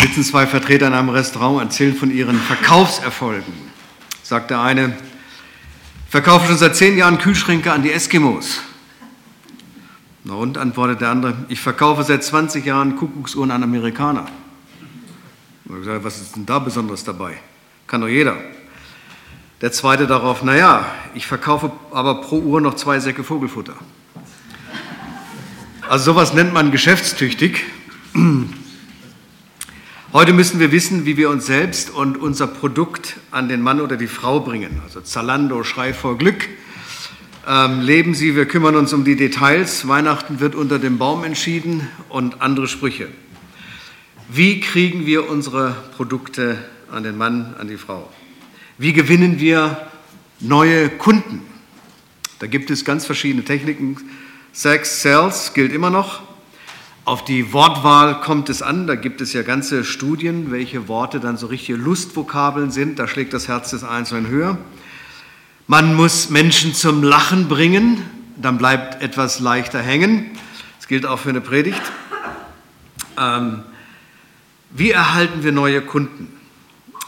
sitzen zwei Vertreter in einem Restaurant und erzählen von ihren Verkaufserfolgen. Sagt der eine, verkaufe schon seit zehn Jahren Kühlschränke an die Eskimos. Na und, antwortet der andere, ich verkaufe seit 20 Jahren Kuckucksuhren an Amerikaner. Und sage, was ist denn da Besonderes dabei? Kann doch jeder. Der zweite darauf, naja, ich verkaufe aber pro Uhr noch zwei Säcke Vogelfutter. Also sowas nennt man geschäftstüchtig. Heute müssen wir wissen, wie wir uns selbst und unser Produkt an den Mann oder die Frau bringen. Also Zalando schreit vor Glück. Ähm, leben Sie, wir kümmern uns um die Details. Weihnachten wird unter dem Baum entschieden und andere Sprüche. Wie kriegen wir unsere Produkte an den Mann, an die Frau? Wie gewinnen wir neue Kunden? Da gibt es ganz verschiedene Techniken. Sex Sales gilt immer noch. Auf die Wortwahl kommt es an. Da gibt es ja ganze Studien, welche Worte dann so richtige Lustvokabeln sind. Da schlägt das Herz des Einzelnen höher. Man muss Menschen zum Lachen bringen, dann bleibt etwas leichter hängen. Das gilt auch für eine Predigt. Ähm, wie erhalten wir neue Kunden?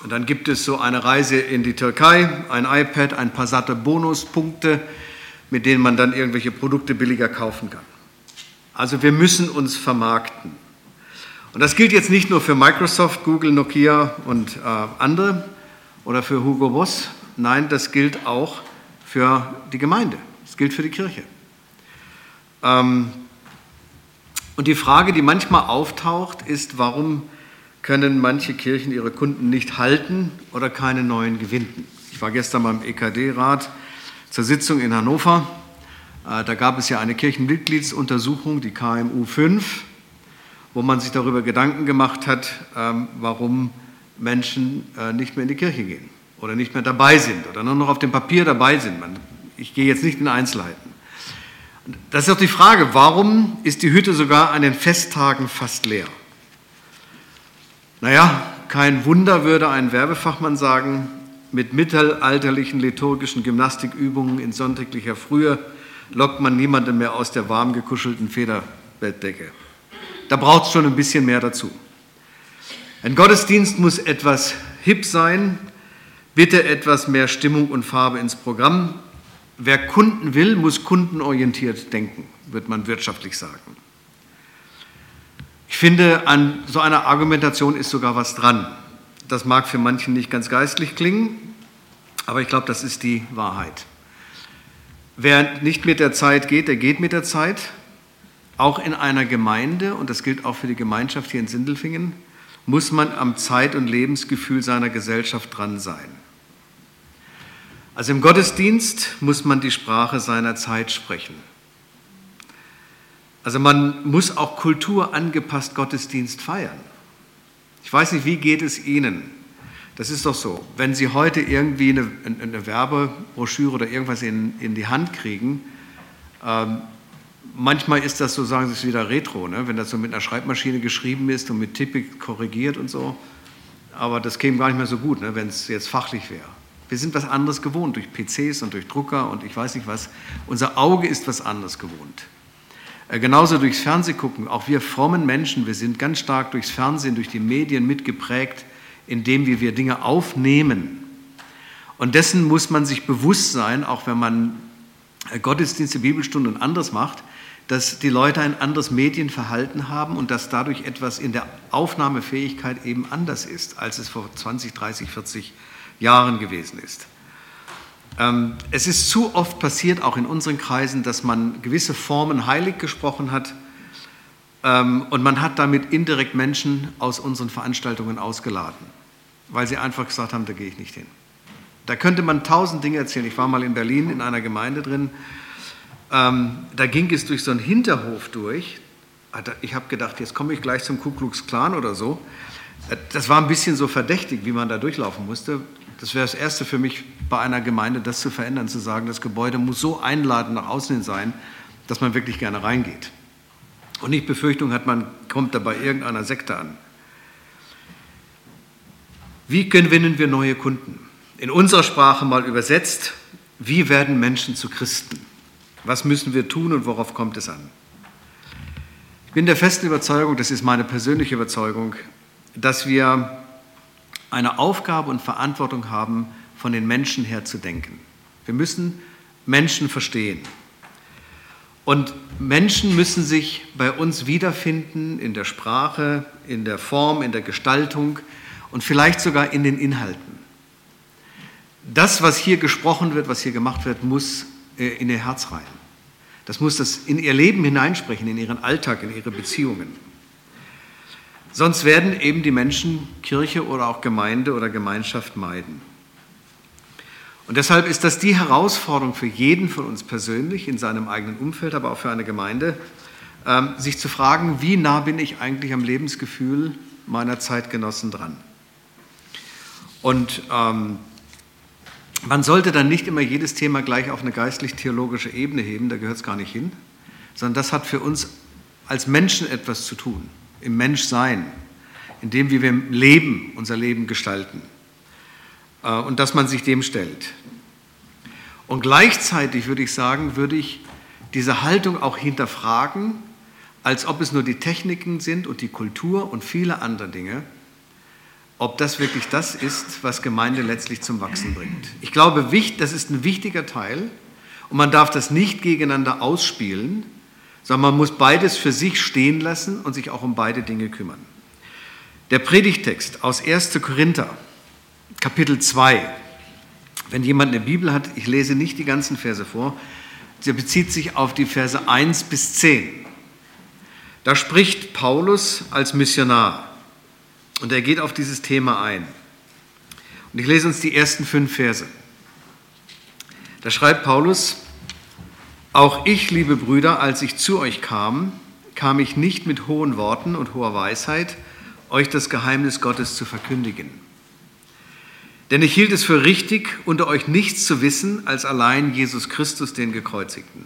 Und dann gibt es so eine Reise in die Türkei, ein iPad, ein paar satte Bonuspunkte, mit denen man dann irgendwelche Produkte billiger kaufen kann. Also wir müssen uns vermarkten. Und das gilt jetzt nicht nur für Microsoft, Google, Nokia und äh, andere oder für Hugo Boss. Nein, das gilt auch für die Gemeinde. Das gilt für die Kirche. Ähm, und die Frage, die manchmal auftaucht, ist, warum können manche Kirchen ihre Kunden nicht halten oder keine neuen gewinnen? Ich war gestern beim EKD-Rat zur Sitzung in Hannover da gab es ja eine Kirchenmitgliedsuntersuchung, die KMU 5, wo man sich darüber Gedanken gemacht hat, ähm, warum Menschen äh, nicht mehr in die Kirche gehen oder nicht mehr dabei sind oder nur noch auf dem Papier dabei sind. Ich gehe jetzt nicht in Einzelheiten. Das ist auch die Frage, warum ist die Hütte sogar an den Festtagen fast leer? Naja, kein Wunder würde ein Werbefachmann sagen, mit mittelalterlichen liturgischen Gymnastikübungen in sonntäglicher Frühe lockt man niemanden mehr aus der warm gekuschelten Federbettdecke. Da braucht es schon ein bisschen mehr dazu. Ein Gottesdienst muss etwas hip sein, bitte etwas mehr Stimmung und Farbe ins Programm. Wer Kunden will, muss kundenorientiert denken, wird man wirtschaftlich sagen. Ich finde, an so einer Argumentation ist sogar was dran. Das mag für manchen nicht ganz geistlich klingen, aber ich glaube, das ist die Wahrheit. Wer nicht mit der Zeit geht, der geht mit der Zeit. Auch in einer Gemeinde, und das gilt auch für die Gemeinschaft hier in Sindelfingen, muss man am Zeit- und Lebensgefühl seiner Gesellschaft dran sein. Also im Gottesdienst muss man die Sprache seiner Zeit sprechen. Also man muss auch kulturangepasst Gottesdienst feiern. Ich weiß nicht, wie geht es Ihnen? Das ist doch so. Wenn Sie heute irgendwie eine, eine Werbebroschüre oder irgendwas in, in die Hand kriegen, ähm, manchmal ist das so, sagen Sie es wieder retro, ne? wenn das so mit einer Schreibmaschine geschrieben ist und mit Tippik korrigiert und so. Aber das käme gar nicht mehr so gut, ne? wenn es jetzt fachlich wäre. Wir sind was anderes gewohnt durch PCs und durch Drucker und ich weiß nicht was. Unser Auge ist was anderes gewohnt. Äh, genauso durchs Fernsehgucken. Auch wir frommen Menschen, wir sind ganz stark durchs Fernsehen, durch die Medien mitgeprägt indem wir Dinge aufnehmen. Und dessen muss man sich bewusst sein, auch wenn man äh, Gottesdienste, Bibelstunden und anderes macht, dass die Leute ein anderes Medienverhalten haben und dass dadurch etwas in der Aufnahmefähigkeit eben anders ist, als es vor 20, 30, 40 Jahren gewesen ist. Ähm, es ist zu oft passiert, auch in unseren Kreisen, dass man gewisse Formen heilig gesprochen hat und man hat damit indirekt Menschen aus unseren Veranstaltungen ausgeladen, weil sie einfach gesagt haben, da gehe ich nicht hin. Da könnte man tausend Dinge erzählen. Ich war mal in Berlin in einer Gemeinde drin. Ähm, da ging es durch so einen Hinterhof durch. Ich habe gedacht, jetzt komme ich gleich zum Ku Klux Klan oder so. Äh, das war ein bisschen so verdächtig, wie man da durchlaufen musste. Das wäre das Erste für mich bei einer Gemeinde, das zu verändern, zu sagen, das Gebäude muss so einladend nach außen hin sein, dass man wirklich gerne reingeht und nicht Befürchtung hat, man kommt da bei irgendeiner Sekte an. Wie gewinnen wir neue Kunden? In unserer Sprache mal übersetzt, wie werden Menschen zu Christen? Was müssen wir tun und worauf kommt es an? Ich bin der festen Überzeugung, das ist meine persönliche Überzeugung, dass wir eine Aufgabe und Verantwortung haben, von den Menschen her zu denken. Wir müssen Menschen verstehen. Und Menschen müssen sich bei uns wiederfinden in der Sprache, in der Form, in der Gestaltung und vielleicht sogar in den Inhalten. Das, was hier gesprochen wird, was hier gemacht wird, muss äh, in ihr Herz rein. Das muss das in ihr Leben hineinsprechen, in ihren Alltag, in ihre Beziehungen. Sonst werden eben die Menschen Kirche oder auch Gemeinde oder Gemeinschaft meiden. Und deshalb ist das die Herausforderung für jeden von uns persönlich in seinem eigenen Umfeld, aber auch für eine Gemeinde, ähm, sich zu fragen, wie nah bin ich eigentlich am Lebensgefühl meiner Zeitgenossen dran? Und ähm, man sollte dann nicht immer jedes Thema gleich auf eine geistlich-theologische Ebene heben, da gehört es gar nicht hin, sondern das hat für uns als Menschen etwas zu tun im Menschsein, in dem, wie wir leben, unser Leben gestalten. Äh, und dass man sich dem stellt. Und gleichzeitig würde ich sagen, würde ich diese Haltung auch hinterfragen, als ob es nur die Techniken sind und die Kultur und viele andere Dinge, ob das wirklich das ist, was Gemeinde letztlich zum Wachsen bringt. Ich glaube, das ist ein wichtiger Teil und man darf das nicht gegeneinander ausspielen, sondern man muss beides für sich stehen lassen und sich auch um beide Dinge kümmern. Der Predigtext aus 1. Korinther, Kapitel 2. Wenn jemand eine Bibel hat, ich lese nicht die ganzen Verse vor, sie bezieht sich auf die Verse 1 bis 10. Da spricht Paulus als Missionar und er geht auf dieses Thema ein. Und ich lese uns die ersten fünf Verse. Da schreibt Paulus, auch ich, liebe Brüder, als ich zu euch kam, kam ich nicht mit hohen Worten und hoher Weisheit, euch das Geheimnis Gottes zu verkündigen. Denn ich hielt es für richtig, unter euch nichts zu wissen als allein Jesus Christus, den Gekreuzigten.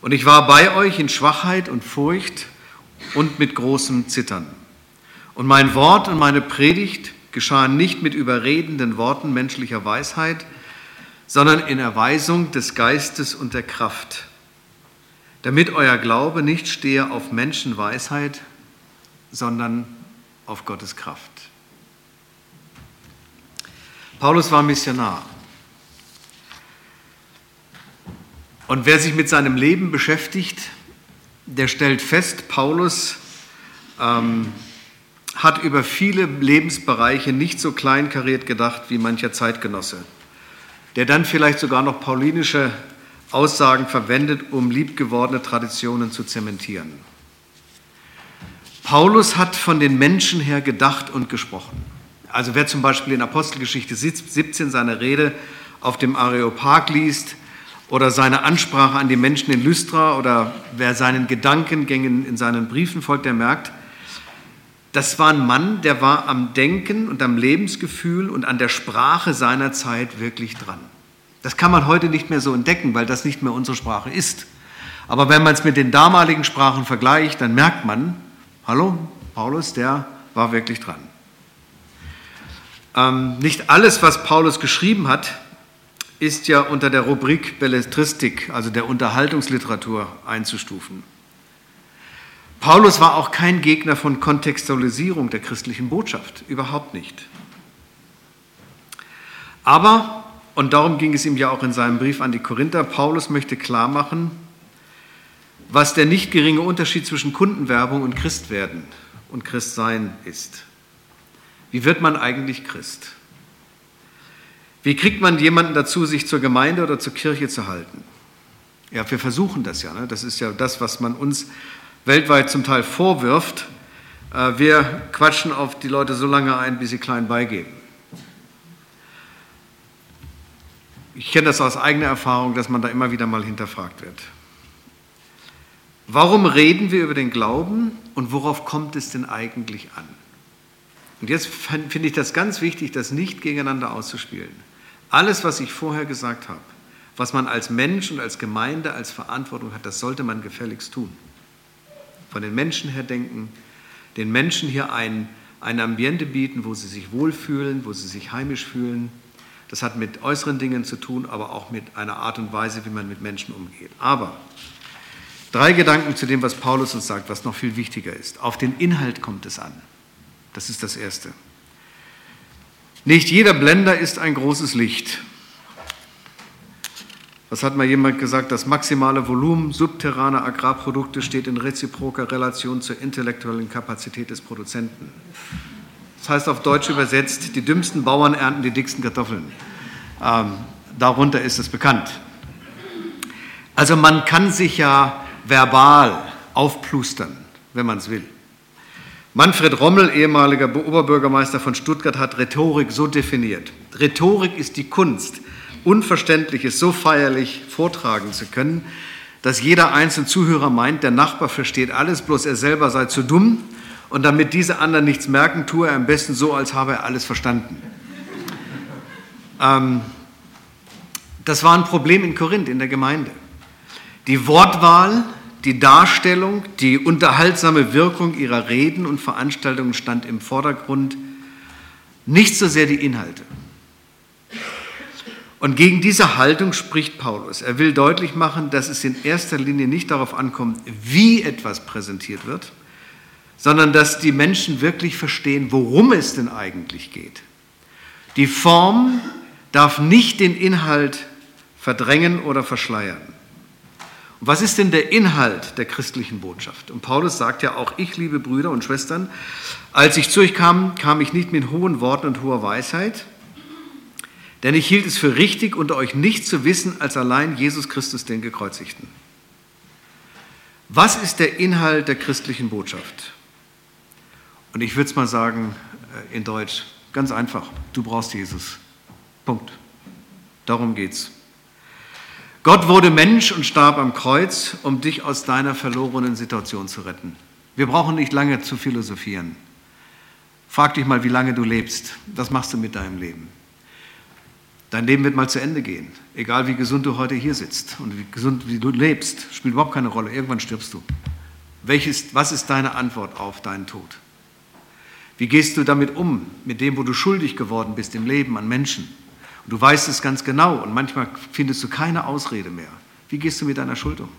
Und ich war bei euch in Schwachheit und Furcht und mit großem Zittern. Und mein Wort und meine Predigt geschahen nicht mit überredenden Worten menschlicher Weisheit, sondern in Erweisung des Geistes und der Kraft, damit euer Glaube nicht stehe auf Menschenweisheit, sondern auf Gottes Kraft. Paulus war Missionar. Und wer sich mit seinem Leben beschäftigt, der stellt fest, Paulus ähm, hat über viele Lebensbereiche nicht so kleinkariert gedacht wie mancher Zeitgenosse der dann vielleicht sogar noch paulinische Aussagen verwendet, um liebgewordene Traditionen zu zementieren. Paulus hat von den Menschen her gedacht und gesprochen. Also wer zum Beispiel in Apostelgeschichte 17 seine Rede auf dem Areopag liest oder seine Ansprache an die Menschen in Lystra oder wer seinen Gedankengängen in seinen Briefen folgt, der merkt, das war ein Mann, der war am Denken und am Lebensgefühl und an der Sprache seiner Zeit wirklich dran. Das kann man heute nicht mehr so entdecken, weil das nicht mehr unsere Sprache ist. Aber wenn man es mit den damaligen Sprachen vergleicht, dann merkt man, hallo, Paulus, der war wirklich dran. Ähm, nicht alles, was Paulus geschrieben hat, ist ja unter der Rubrik Belletristik, also der Unterhaltungsliteratur, einzustufen. Paulus war auch kein Gegner von Kontextualisierung der christlichen Botschaft, überhaupt nicht. Aber, und darum ging es ihm ja auch in seinem Brief an die Korinther, Paulus möchte klar machen, was der nicht geringe Unterschied zwischen Kundenwerbung und Christwerden und Christsein ist. Wie wird man eigentlich Christ? Wie kriegt man jemanden dazu, sich zur Gemeinde oder zur Kirche zu halten? Ja, wir versuchen das ja. Ne? Das ist ja das, was man uns weltweit zum Teil vorwirft, äh, wir quatschen auf die Leute so lange ein, bis sie klein beigeben. Ich kenne das aus eigener Erfahrung, dass man da immer wieder mal hinterfragt wird. Warum reden wir über den Glauben und worauf kommt es denn eigentlich an? Und jetzt finde ich das ganz wichtig, das nicht gegeneinander auszuspielen. Alles, was ich vorher gesagt habe, was man als Mensch und als Gemeinde als Verantwortung hat, das sollte man gefälligst tun von den Menschen her denken, den Menschen hier ein, ein Ambiente bieten, wo sie sich wohlfühlen, wo sie sich heimisch fühlen. Das hat mit äußeren Dingen zu tun, aber auch mit einer Art und Weise, wie man mit Menschen umgeht. Aber drei Gedanken zu dem, was Paulus uns sagt, was noch viel wichtiger ist. Auf den Inhalt kommt es an. Das ist das Erste. Nicht jeder Blender ist ein großes Licht. Was hat mal jemand gesagt? Das maximale Volumen subterraner Agrarprodukte steht in reziproker Relation zur intellektuellen Kapazität des Produzenten. Das heißt auf Deutsch übersetzt, die dümmsten Bauern ernten die dicksten Kartoffeln. Ähm, darunter ist es bekannt. Also man kann sich ja verbal aufplustern, wenn man es will. Manfred Rommel, ehemaliger Oberbürgermeister von Stuttgart, hat Rhetorik so definiert. Rhetorik ist die Kunst, Unverständliches so feierlich vortragen zu können, dass jeder einzelne Zuhörer meint, der Nachbar versteht alles, bloß er selber sei zu dumm. Und damit diese anderen nichts merken, tue er am besten so, als habe er alles verstanden. Ähm, das war ein Problem in Korinth, in der Gemeinde. Die Wortwahl, die Darstellung, die unterhaltsame Wirkung ihrer Reden und Veranstaltungen stand im Vordergrund, nicht so sehr die Inhalte. Und gegen diese Haltung spricht Paulus. Er will deutlich machen, dass es in erster Linie nicht darauf ankommt, wie etwas präsentiert wird, sondern dass die Menschen wirklich verstehen, worum es denn eigentlich geht. Die Form darf nicht den Inhalt verdrängen oder verschleiern. Was ist denn der Inhalt der christlichen Botschaft? Und Paulus sagt ja auch, ich, liebe Brüder und Schwestern, als ich zu euch kam, kam ich nicht mit hohen Worten und hoher Weisheit, denn ich hielt es für richtig, unter euch nicht zu wissen als allein Jesus Christus den Gekreuzigten. Was ist der Inhalt der christlichen Botschaft? Und ich würde es mal sagen äh, in Deutsch, ganz einfach, du brauchst Jesus. Punkt. Darum geht's. Gott wurde Mensch und starb am Kreuz, um dich aus deiner verlorenen Situation zu retten. Wir brauchen nicht lange zu philosophieren. Frag dich mal, wie lange du lebst. Was machst du mit deinem Leben? Dein Leben wird mal zu Ende gehen. Egal wie gesund du heute hier sitzt und wie gesund wie du lebst, spielt überhaupt keine Rolle. Irgendwann stirbst du. Welches, was ist deine Antwort auf deinen Tod? Wie gehst du damit um, mit dem, wo du schuldig geworden bist im Leben an Menschen? Du weißt es ganz genau und manchmal findest du keine Ausrede mehr. Wie gehst du mit deiner Schuld um?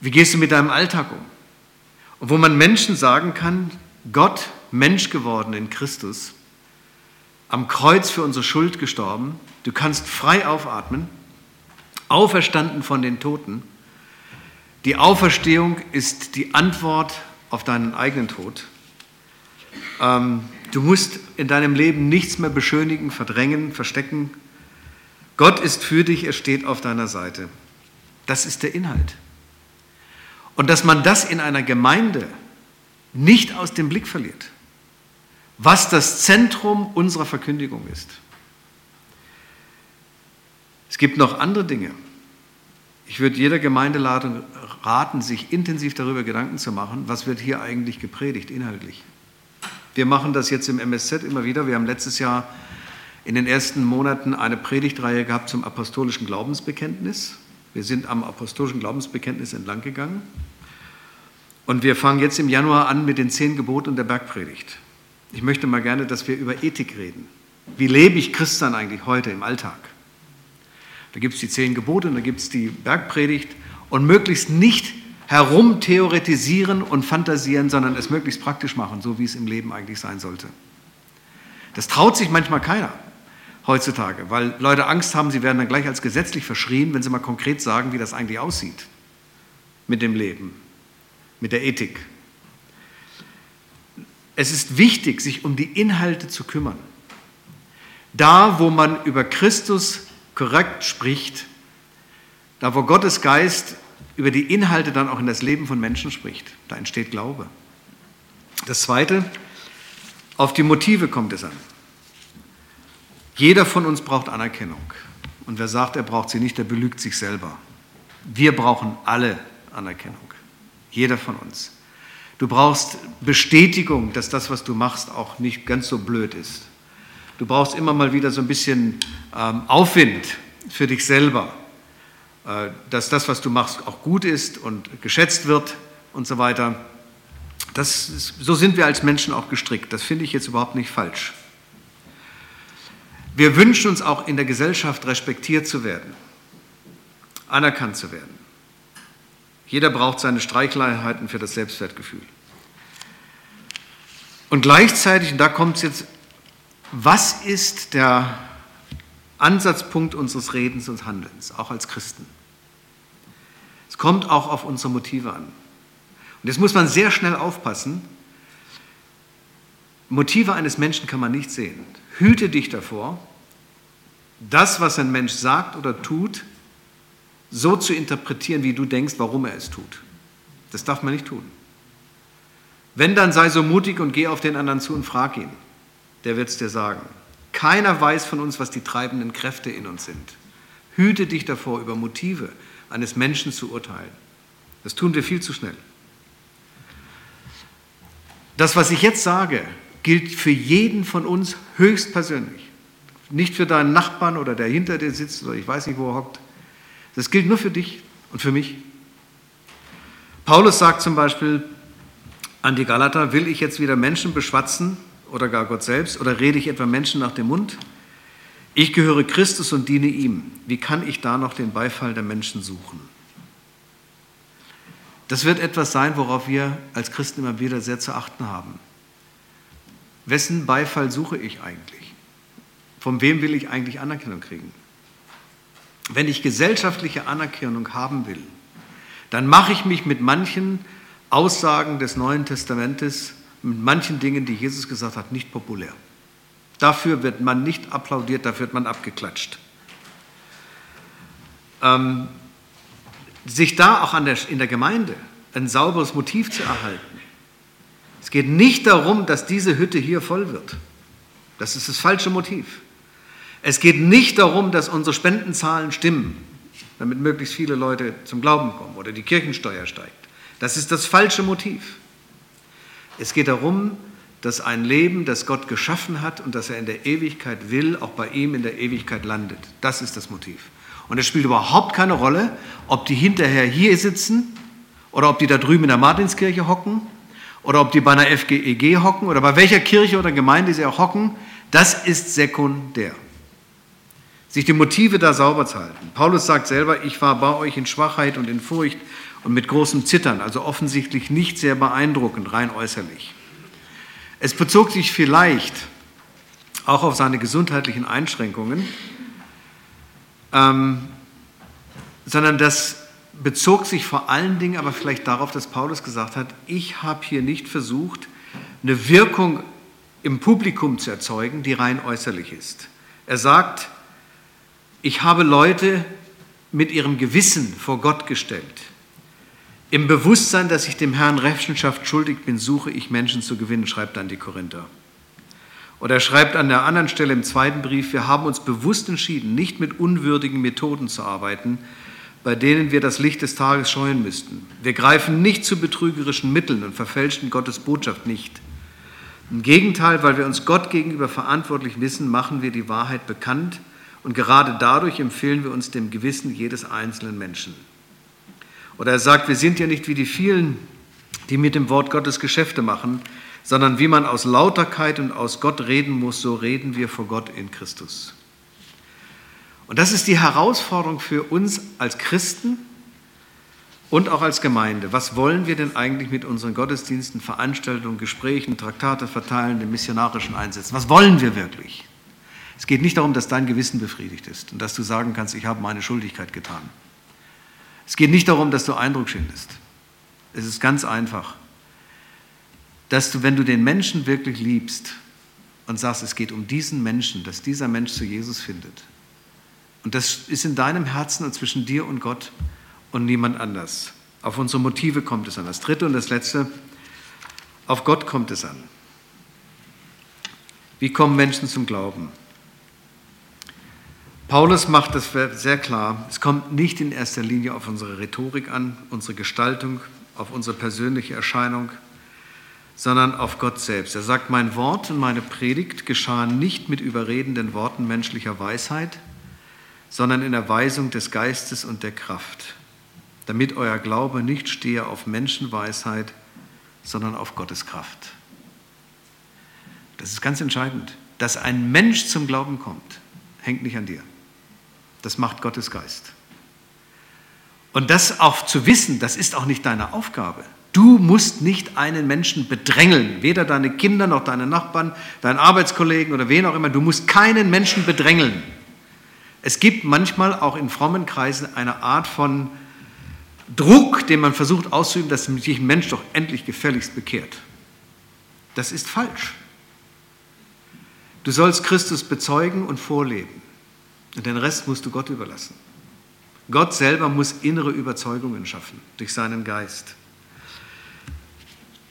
Wie gehst du mit deinem Alltag um? Und wo man Menschen sagen kann, Gott, Mensch geworden in Christus, am Kreuz für unsere Schuld gestorben. Du kannst frei aufatmen, auferstanden von den Toten. Die Auferstehung ist die Antwort auf deinen eigenen Tod. Ähm, du musst in deinem Leben nichts mehr beschönigen, verdrängen, verstecken. Gott ist für dich, er steht auf deiner Seite. Das ist der Inhalt. Und dass man das in einer Gemeinde nicht aus dem Blick verliert was das Zentrum unserer Verkündigung ist. Es gibt noch andere Dinge. Ich würde jeder Gemeindeladung raten, sich intensiv darüber Gedanken zu machen, was wird hier eigentlich gepredigt inhaltlich. Wir machen das jetzt im MSZ immer wieder. Wir haben letztes Jahr in den ersten Monaten eine Predigtreihe gehabt zum apostolischen Glaubensbekenntnis. Wir sind am apostolischen Glaubensbekenntnis entlang gegangen. Und wir fangen jetzt im Januar an mit den zehn Geboten und der Bergpredigt. Ich möchte mal gerne, dass wir über Ethik reden. Wie lebe ich Christsein eigentlich heute im Alltag? Da gibt es die zehn Gebote und da gibt es die Bergpredigt und möglichst nicht herumtheoretisieren und fantasieren, sondern es möglichst praktisch machen, so wie es im Leben eigentlich sein sollte. Das traut sich manchmal keiner heutzutage, weil Leute Angst haben, sie werden dann gleich als gesetzlich verschrien, wenn sie mal konkret sagen, wie das eigentlich aussieht mit dem Leben, mit der Ethik. Es ist wichtig, sich um die Inhalte zu kümmern. Da, wo man über Christus korrekt spricht, da, wo Gottes Geist über die Inhalte dann auch in das Leben von Menschen spricht, da entsteht Glaube. Das Zweite, auf die Motive kommt es an. Jeder von uns braucht Anerkennung. Und wer sagt, er braucht sie nicht, der belügt sich selber. Wir brauchen alle Anerkennung. Jeder von uns. Du brauchst Bestätigung, dass das, was du machst, auch nicht ganz so blöd ist. Du brauchst immer mal wieder so ein bisschen ähm, Aufwind für dich selber, dass das, was du machst, auch gut ist und geschätzt wird und so weiter. Das ist, so sind wir als Menschen auch gestrickt. Das finde ich jetzt überhaupt nicht falsch. Wir wünschen uns auch in der Gesellschaft respektiert zu werden, anerkannt zu werden. Jeder braucht seine Streicheinheiten für das Selbstwertgefühl. Und gleichzeitig, und da kommt es jetzt, was ist der Ansatzpunkt unseres Redens und Handelns, auch als Christen? Kommt auch auf unsere Motive an. Und jetzt muss man sehr schnell aufpassen. Motive eines Menschen kann man nicht sehen. Hüte dich davor, das, was ein Mensch sagt oder tut, so zu interpretieren, wie du denkst, warum er es tut. Das darf man nicht tun. Wenn, dann sei so mutig und geh auf den anderen zu und frag ihn. Der wird es dir sagen. Keiner weiß von uns, was die treibenden Kräfte in uns sind. Hüte dich davor, über Motive eines Menschen zu urteilen. Das tun wir viel zu schnell. Das, was ich jetzt sage, gilt für jeden von uns höchstpersönlich. Nicht für deinen Nachbarn oder der hinter dir sitzt oder ich weiß nicht, wo er hockt. Das gilt nur für dich und für mich. Paulus sagt zum Beispiel an die Galater, will ich jetzt wieder Menschen beschwatzen oder gar Gott selbst oder rede ich etwa Menschen nach dem Mund? Ich gehöre Christus und diene ihm. Wie kann ich da noch den Beifall der Menschen suchen? Das wird etwas sein, worauf wir als Christen immer wieder sehr zu achten haben. Wessen Beifall suche ich eigentlich? Von wem will ich eigentlich Anerkennung kriegen? Wenn ich gesellschaftliche Anerkennung haben will, dann mache ich mich mit manchen Aussagen des Neuen Testamentes, mit manchen Dingen, die Jesus gesagt hat, nicht populär. Dafür wird man nicht applaudiert, dafür wird man abgeklatscht. Ähm, sich da auch der, in der Gemeinde ein sauberes Motiv zu erhalten. Es geht nicht darum, dass diese Hütte hier voll wird. Das ist das falsche Motiv. Es geht nicht darum, dass unsere Spendenzahlen stimmen, damit möglichst viele Leute zum Glauben kommen oder die Kirchensteuer steigt. Das ist das falsche Motiv. Es geht darum, dass ein Leben, das Gott geschaffen hat und das er in der Ewigkeit will, auch bei ihm in der Ewigkeit landet. Das ist das Motiv. Und es spielt überhaupt keine Rolle, ob die hinterher hier sitzen oder ob die da drüben in der Martinskirche hocken oder ob die bei einer FGEG hocken oder bei welcher Kirche oder Gemeinde sie auch hocken. Das ist sekundär sich die Motive da sauber zu halten. Paulus sagt selber, ich war bei euch in Schwachheit und in Furcht und mit großem Zittern, also offensichtlich nicht sehr beeindruckend, rein äußerlich. Es bezog sich vielleicht auch auf seine gesundheitlichen Einschränkungen, ähm, sondern das bezog sich vor allen Dingen aber vielleicht darauf, dass Paulus gesagt hat, ich habe hier nicht versucht, eine Wirkung im Publikum zu erzeugen, die rein äußerlich ist. Er sagt, ich habe Leute mit ihrem Gewissen vor Gott gestellt. Im Bewusstsein, dass ich dem Herrn Rechenschaft schuldig bin, suche ich Menschen zu gewinnen, schreibt dann die Korinther. Oder er schreibt an der anderen Stelle im zweiten Brief, wir haben uns bewusst entschieden, nicht mit unwürdigen Methoden zu arbeiten, bei denen wir das Licht des Tages scheuen müssten. Wir greifen nicht zu betrügerischen Mitteln und verfälschen Gottes Botschaft nicht. Im Gegenteil, weil wir uns Gott gegenüber verantwortlich wissen, machen wir die Wahrheit bekannt und gerade dadurch empfehlen wir uns dem Gewissen jedes einzelnen Menschen. Oder er sagt, wir sind ja nicht wie die vielen, die mit dem Wort Gottes Geschäfte machen, sondern wie man aus Lauterkeit und aus Gott reden muss, so reden wir vor Gott in Christus. Und das ist die Herausforderung für uns als Christen und auch als Gemeinde. Was wollen wir denn eigentlich mit unseren Gottesdiensten, Veranstaltungen, Gesprächen, Traktate verteilen, den missionarischen Einsätzen? Was wollen wir wirklich? Es geht nicht darum, dass dein Gewissen befriedigt ist und dass du sagen kannst, ich habe meine Schuldigkeit getan. Es geht nicht darum, dass du Eindruck schindest. Es ist ganz einfach, dass du, wenn du den Menschen wirklich liebst und sagst, es geht um diesen Menschen, dass dieser Mensch zu Jesus findet. Und das ist in deinem Herzen und zwischen dir und Gott und niemand anders. Auf unsere Motive kommt es an. Das dritte und das letzte, auf Gott kommt es an. Wie kommen Menschen zum Glauben? Paulus macht es sehr klar, es kommt nicht in erster Linie auf unsere Rhetorik an, unsere Gestaltung, auf unsere persönliche Erscheinung, sondern auf Gott selbst. Er sagt, mein Wort und meine Predigt geschahen nicht mit überredenden Worten menschlicher Weisheit, sondern in Erweisung des Geistes und der Kraft, damit euer Glaube nicht stehe auf Menschenweisheit, sondern auf Gottes Kraft. Das ist ganz entscheidend. Dass ein Mensch zum Glauben kommt, hängt nicht an dir. Das macht Gottes Geist. Und das auch zu wissen, das ist auch nicht deine Aufgabe. Du musst nicht einen Menschen bedrängeln, weder deine Kinder noch deine Nachbarn, deinen Arbeitskollegen oder wen auch immer. Du musst keinen Menschen bedrängeln. Es gibt manchmal auch in frommen Kreisen eine Art von Druck, den man versucht auszuüben, dass sich ein Mensch doch endlich gefälligst bekehrt. Das ist falsch. Du sollst Christus bezeugen und vorleben. Und den Rest musst du Gott überlassen. Gott selber muss innere Überzeugungen schaffen durch seinen Geist.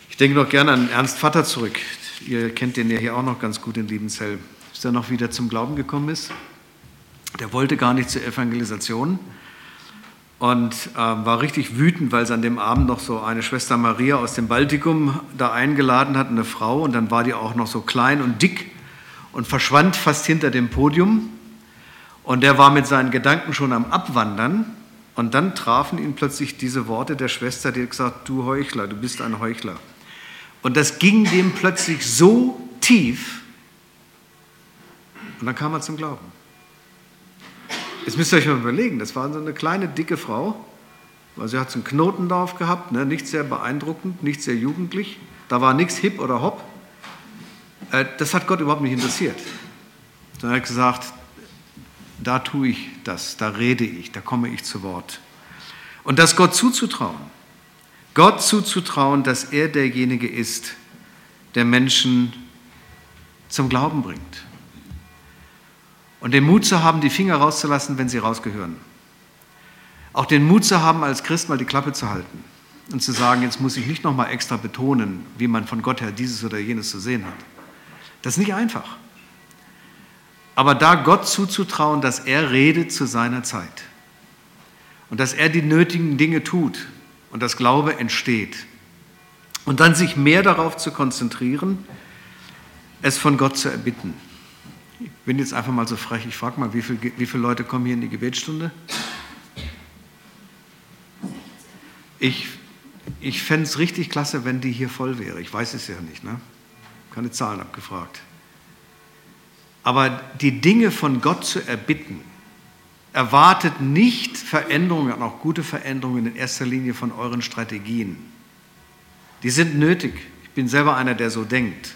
Ich denke noch gerne an Ernst Vater zurück. Ihr kennt den ja hier auch noch ganz gut in Liebenzell. Bis er noch wieder zum Glauben gekommen ist. Der wollte gar nicht zur Evangelisation und äh, war richtig wütend, weil sie an dem Abend noch so eine Schwester Maria aus dem Baltikum da eingeladen hat, eine Frau. Und dann war die auch noch so klein und dick und verschwand fast hinter dem Podium. Und der war mit seinen Gedanken schon am Abwandern. Und dann trafen ihn plötzlich diese Worte der Schwester, die hat gesagt, du Heuchler, du bist ein Heuchler. Und das ging dem plötzlich so tief. Und dann kam er zum Glauben. Jetzt müsst ihr euch mal überlegen, das war so eine kleine, dicke Frau. Also sie hat so einen Knotendorf gehabt, ne? nicht sehr beeindruckend, nicht sehr jugendlich. Da war nichts hip oder hopp. Äh, das hat Gott überhaupt nicht interessiert. Sondern er hat gesagt, da tue ich das, da rede ich, da komme ich zu Wort. Und das Gott zuzutrauen, Gott zuzutrauen, dass er derjenige ist, der Menschen zum Glauben bringt. Und den Mut zu haben, die Finger rauszulassen, wenn sie rausgehören. Auch den Mut zu haben, als Christ mal die Klappe zu halten und zu sagen, jetzt muss ich nicht nochmal extra betonen, wie man von Gott her dieses oder jenes zu sehen hat. Das ist nicht einfach. Aber da Gott zuzutrauen, dass er redet zu seiner Zeit und dass er die nötigen Dinge tut und das Glaube entsteht und dann sich mehr darauf zu konzentrieren, es von Gott zu erbitten. Ich bin jetzt einfach mal so frech, ich frage mal, wie, viel, wie viele Leute kommen hier in die Gebetsstunde? Ich, ich fände es richtig klasse, wenn die hier voll wäre. Ich weiß es ja nicht. Ne? keine Zahlen abgefragt. Aber die Dinge von Gott zu erbitten, erwartet nicht Veränderungen, auch gute Veränderungen in erster Linie von euren Strategien. Die sind nötig. Ich bin selber einer, der so denkt.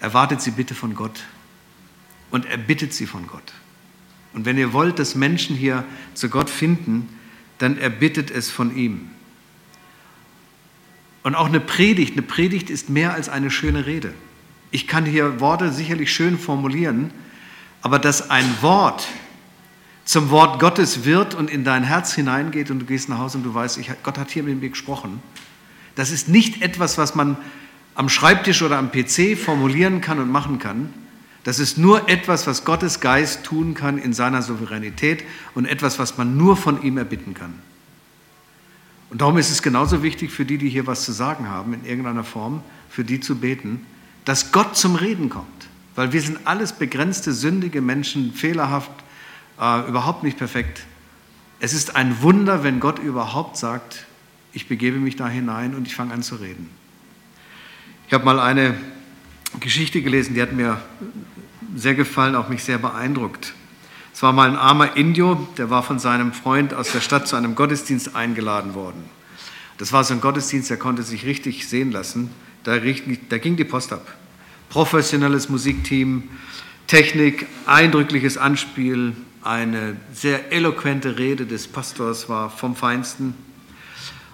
Erwartet sie bitte von Gott und erbittet sie von Gott. Und wenn ihr wollt, dass Menschen hier zu Gott finden, dann erbittet es von ihm. Und auch eine Predigt, eine Predigt ist mehr als eine schöne Rede. Ich kann hier Worte sicherlich schön formulieren, aber dass ein Wort zum Wort Gottes wird und in dein Herz hineingeht und du gehst nach Hause und du weißt, ich, Gott hat hier mit mir gesprochen, das ist nicht etwas, was man am Schreibtisch oder am PC formulieren kann und machen kann. Das ist nur etwas, was Gottes Geist tun kann in seiner Souveränität und etwas, was man nur von ihm erbitten kann. Und darum ist es genauso wichtig für die, die hier was zu sagen haben, in irgendeiner Form, für die zu beten, dass Gott zum Reden kommt. Weil wir sind alles begrenzte, sündige Menschen, fehlerhaft, äh, überhaupt nicht perfekt. Es ist ein Wunder, wenn Gott überhaupt sagt, ich begebe mich da hinein und ich fange an zu reden. Ich habe mal eine Geschichte gelesen, die hat mir sehr gefallen, auch mich sehr beeindruckt. Es war mal ein armer Indio, der war von seinem Freund aus der Stadt zu einem Gottesdienst eingeladen worden. Das war so ein Gottesdienst, der konnte sich richtig sehen lassen. Da, da ging die Post ab. Professionelles Musikteam, Technik, eindrückliches Anspiel, eine sehr eloquente Rede des Pastors war vom Feinsten.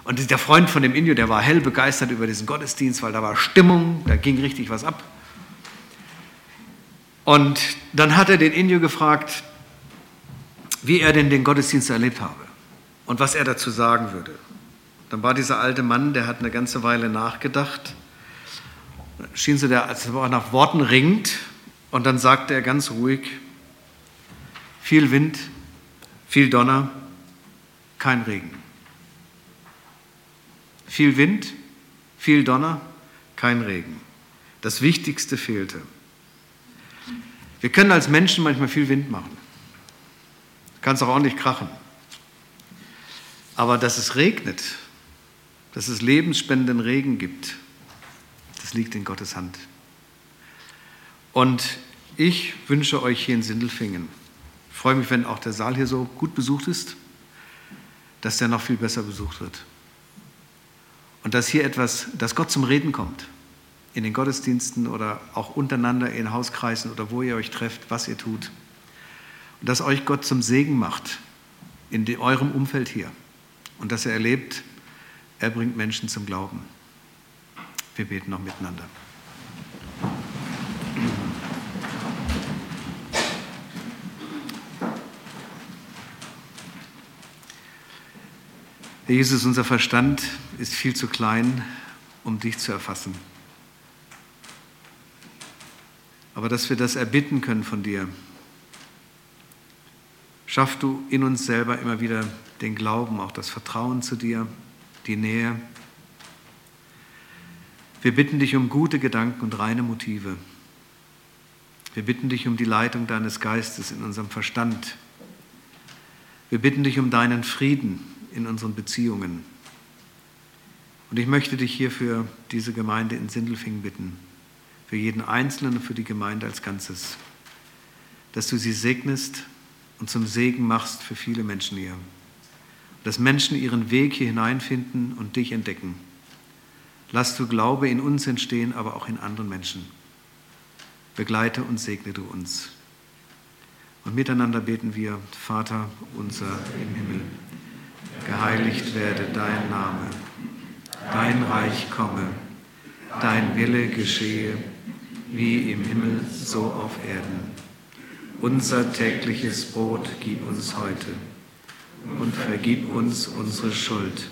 Und der Freund von dem Indio, der war hell begeistert über diesen Gottesdienst, weil da war Stimmung, da ging richtig was ab. Und dann hat er den Indio gefragt, wie er denn den Gottesdienst erlebt habe und was er dazu sagen würde. Dann war dieser alte Mann, der hat eine ganze Weile nachgedacht, schien so der, als er nach Worten ringt, und dann sagte er ganz ruhig, viel Wind, viel Donner, kein Regen. Viel Wind, viel Donner, kein Regen. Das Wichtigste fehlte. Wir können als Menschen manchmal viel Wind machen. Kann es auch ordentlich krachen. Aber dass es regnet, dass es lebensspendenden Regen gibt, das liegt in Gottes Hand. Und ich wünsche euch hier in Sindelfingen, ich freue mich, wenn auch der Saal hier so gut besucht ist, dass der noch viel besser besucht wird. Und dass hier etwas, dass Gott zum Reden kommt. In den Gottesdiensten oder auch untereinander in Hauskreisen oder wo ihr euch trefft, was ihr tut. Und dass euch Gott zum Segen macht in eurem Umfeld hier. Und dass er erlebt, er bringt Menschen zum Glauben. Wir beten noch miteinander. Herr Jesus, unser Verstand ist viel zu klein, um dich zu erfassen. Aber dass wir das erbitten können von dir, schaff du in uns selber immer wieder den Glauben, auch das Vertrauen zu dir, die Nähe. Wir bitten dich um gute Gedanken und reine Motive. Wir bitten dich um die Leitung deines Geistes in unserem Verstand. Wir bitten dich um deinen Frieden in unseren Beziehungen. Und ich möchte dich hier für diese Gemeinde in Sindelfingen bitten, für jeden Einzelnen und für die Gemeinde als Ganzes, dass du sie segnest und zum Segen machst für viele Menschen hier. Dass Menschen ihren Weg hier hineinfinden und dich entdecken. Lass du Glaube in uns entstehen, aber auch in anderen Menschen. Begleite und segne du uns. Und miteinander beten wir, Vater unser im Himmel geheiligt werde dein Name, dein Reich komme, dein Wille geschehe, wie im Himmel so auf Erden. Unser tägliches Brot gib uns heute und vergib uns unsere Schuld,